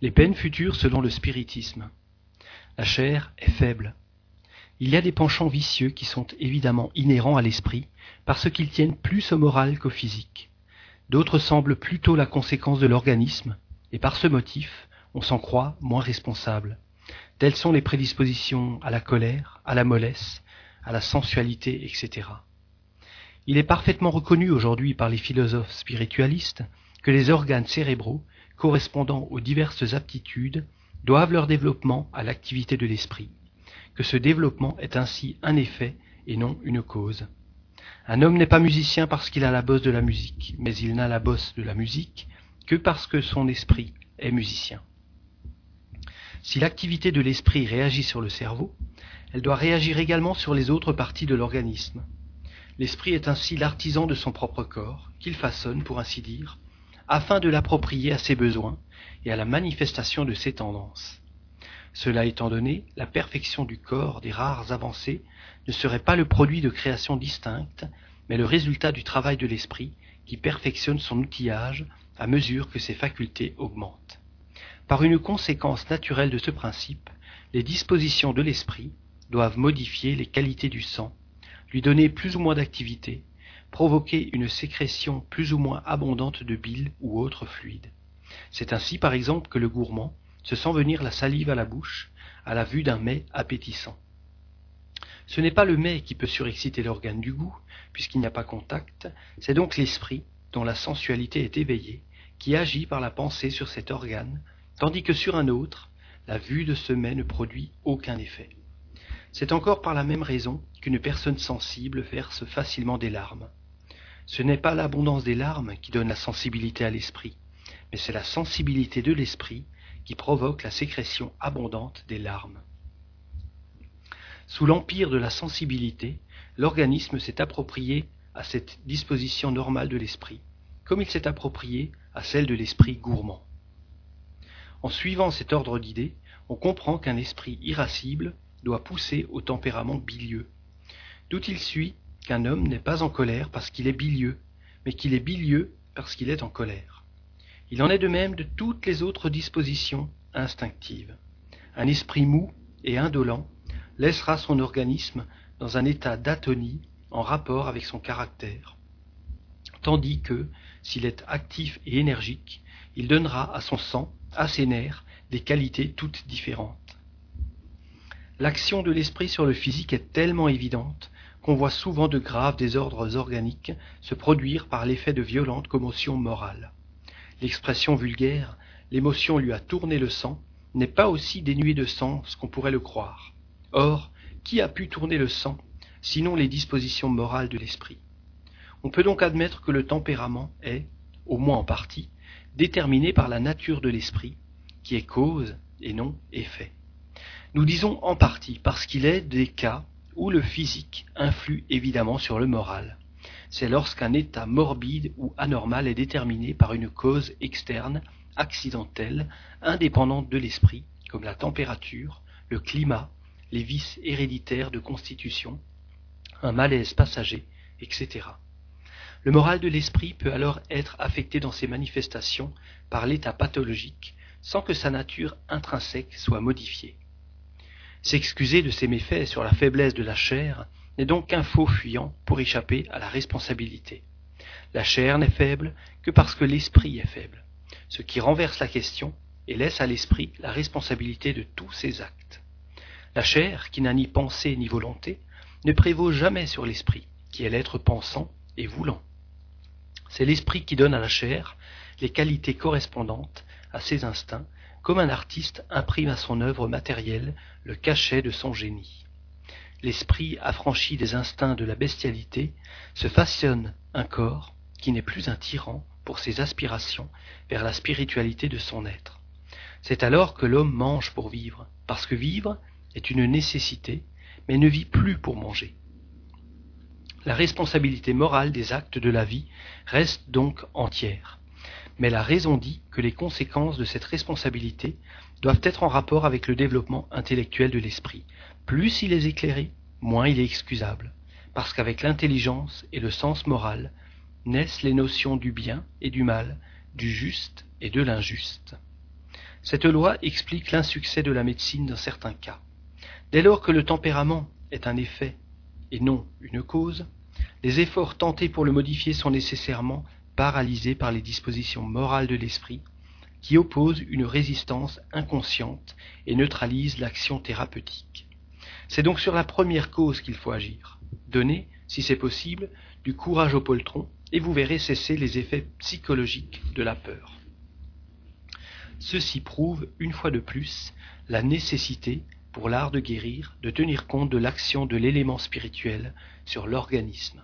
Les peines futures selon le spiritisme. La chair est faible. Il y a des penchants vicieux qui sont évidemment inhérents à l'esprit parce qu'ils tiennent plus au moral qu'au physique. D'autres semblent plutôt la conséquence de l'organisme, et par ce motif, on s'en croit moins responsable. Telles sont les prédispositions à la colère, à la mollesse, à la sensualité, etc. Il est parfaitement reconnu aujourd'hui par les philosophes spiritualistes que les organes cérébraux, correspondant aux diverses aptitudes, doivent leur développement à l'activité de l'esprit, que ce développement est ainsi un effet et non une cause. Un homme n'est pas musicien parce qu'il a la bosse de la musique, mais il n'a la bosse de la musique que parce que son esprit est musicien. Si l'activité de l'esprit réagit sur le cerveau, elle doit réagir également sur les autres parties de l'organisme. L'esprit est ainsi l'artisan de son propre corps, qu'il façonne, pour ainsi dire, afin de l'approprier à ses besoins et à la manifestation de ses tendances. Cela étant donné, la perfection du corps des rares avancées ne serait pas le produit de créations distinctes, mais le résultat du travail de l'esprit qui perfectionne son outillage à mesure que ses facultés augmentent. Par une conséquence naturelle de ce principe, les dispositions de l'esprit doivent modifier les qualités du sang lui donner plus ou moins d'activité, provoquer une sécrétion plus ou moins abondante de bile ou autres fluides. C'est ainsi par exemple que le gourmand se sent venir la salive à la bouche à la vue d'un mets appétissant. Ce n'est pas le mets qui peut surexciter l'organe du goût, puisqu'il n'y a pas contact, c'est donc l'esprit, dont la sensualité est éveillée, qui agit par la pensée sur cet organe, tandis que sur un autre, la vue de ce mets ne produit aucun effet. C'est encore par la même raison qu'une personne sensible verse facilement des larmes. Ce n'est pas l'abondance des larmes qui donne la sensibilité à l'esprit, mais c'est la sensibilité de l'esprit qui provoque la sécrétion abondante des larmes. Sous l'empire de la sensibilité, l'organisme s'est approprié à cette disposition normale de l'esprit, comme il s'est approprié à celle de l'esprit gourmand. En suivant cet ordre d'idées, on comprend qu'un esprit irascible doit pousser au tempérament bilieux. D'où il suit qu'un homme n'est pas en colère parce qu'il est bilieux, mais qu'il est bilieux parce qu'il est en colère. Il en est de même de toutes les autres dispositions instinctives. Un esprit mou et indolent laissera son organisme dans un état d'atonie en rapport avec son caractère, tandis que, s'il est actif et énergique, il donnera à son sang, à ses nerfs, des qualités toutes différentes. L'action de l'esprit sur le physique est tellement évidente qu'on voit souvent de graves désordres organiques se produire par l'effet de violentes commotions morales. L'expression vulgaire l'émotion lui a tourné le sang n'est pas aussi dénuée de sens qu'on pourrait le croire. Or, qui a pu tourner le sang, sinon les dispositions morales de l'esprit? On peut donc admettre que le tempérament est, au moins en partie, déterminé par la nature de l'esprit, qui est cause et non effet. Nous disons en partie parce qu'il est des cas où le physique influe évidemment sur le moral. C'est lorsqu'un état morbide ou anormal est déterminé par une cause externe, accidentelle, indépendante de l'esprit, comme la température, le climat, les vices héréditaires de constitution, un malaise passager, etc. Le moral de l'esprit peut alors être affecté dans ses manifestations par l'état pathologique sans que sa nature intrinsèque soit modifiée. S'excuser de ses méfaits sur la faiblesse de la chair n'est donc qu'un faux fuyant pour échapper à la responsabilité. La chair n'est faible que parce que l'esprit est faible, ce qui renverse la question et laisse à l'esprit la responsabilité de tous ses actes. La chair, qui n'a ni pensée ni volonté, ne prévaut jamais sur l'esprit, qui est l'être pensant et voulant. C'est l'esprit qui donne à la chair les qualités correspondantes à ses instincts comme un artiste imprime à son œuvre matérielle le cachet de son génie. L'esprit affranchi des instincts de la bestialité se façonne un corps qui n'est plus un tyran pour ses aspirations vers la spiritualité de son être. C'est alors que l'homme mange pour vivre, parce que vivre est une nécessité, mais ne vit plus pour manger. La responsabilité morale des actes de la vie reste donc entière mais la raison dit que les conséquences de cette responsabilité doivent être en rapport avec le développement intellectuel de l'esprit. Plus il est éclairé, moins il est excusable, parce qu'avec l'intelligence et le sens moral naissent les notions du bien et du mal, du juste et de l'injuste. Cette loi explique l'insuccès de la médecine dans certains cas. Dès lors que le tempérament est un effet et non une cause, les efforts tentés pour le modifier sont nécessairement paralysés par les dispositions morales de l'esprit, qui opposent une résistance inconsciente et neutralisent l'action thérapeutique. C'est donc sur la première cause qu'il faut agir. Donner, si c'est possible, du courage au poltron, et vous verrez cesser les effets psychologiques de la peur. Ceci prouve, une fois de plus, la nécessité, pour l'art de guérir, de tenir compte de l'action de l'élément spirituel sur l'organisme.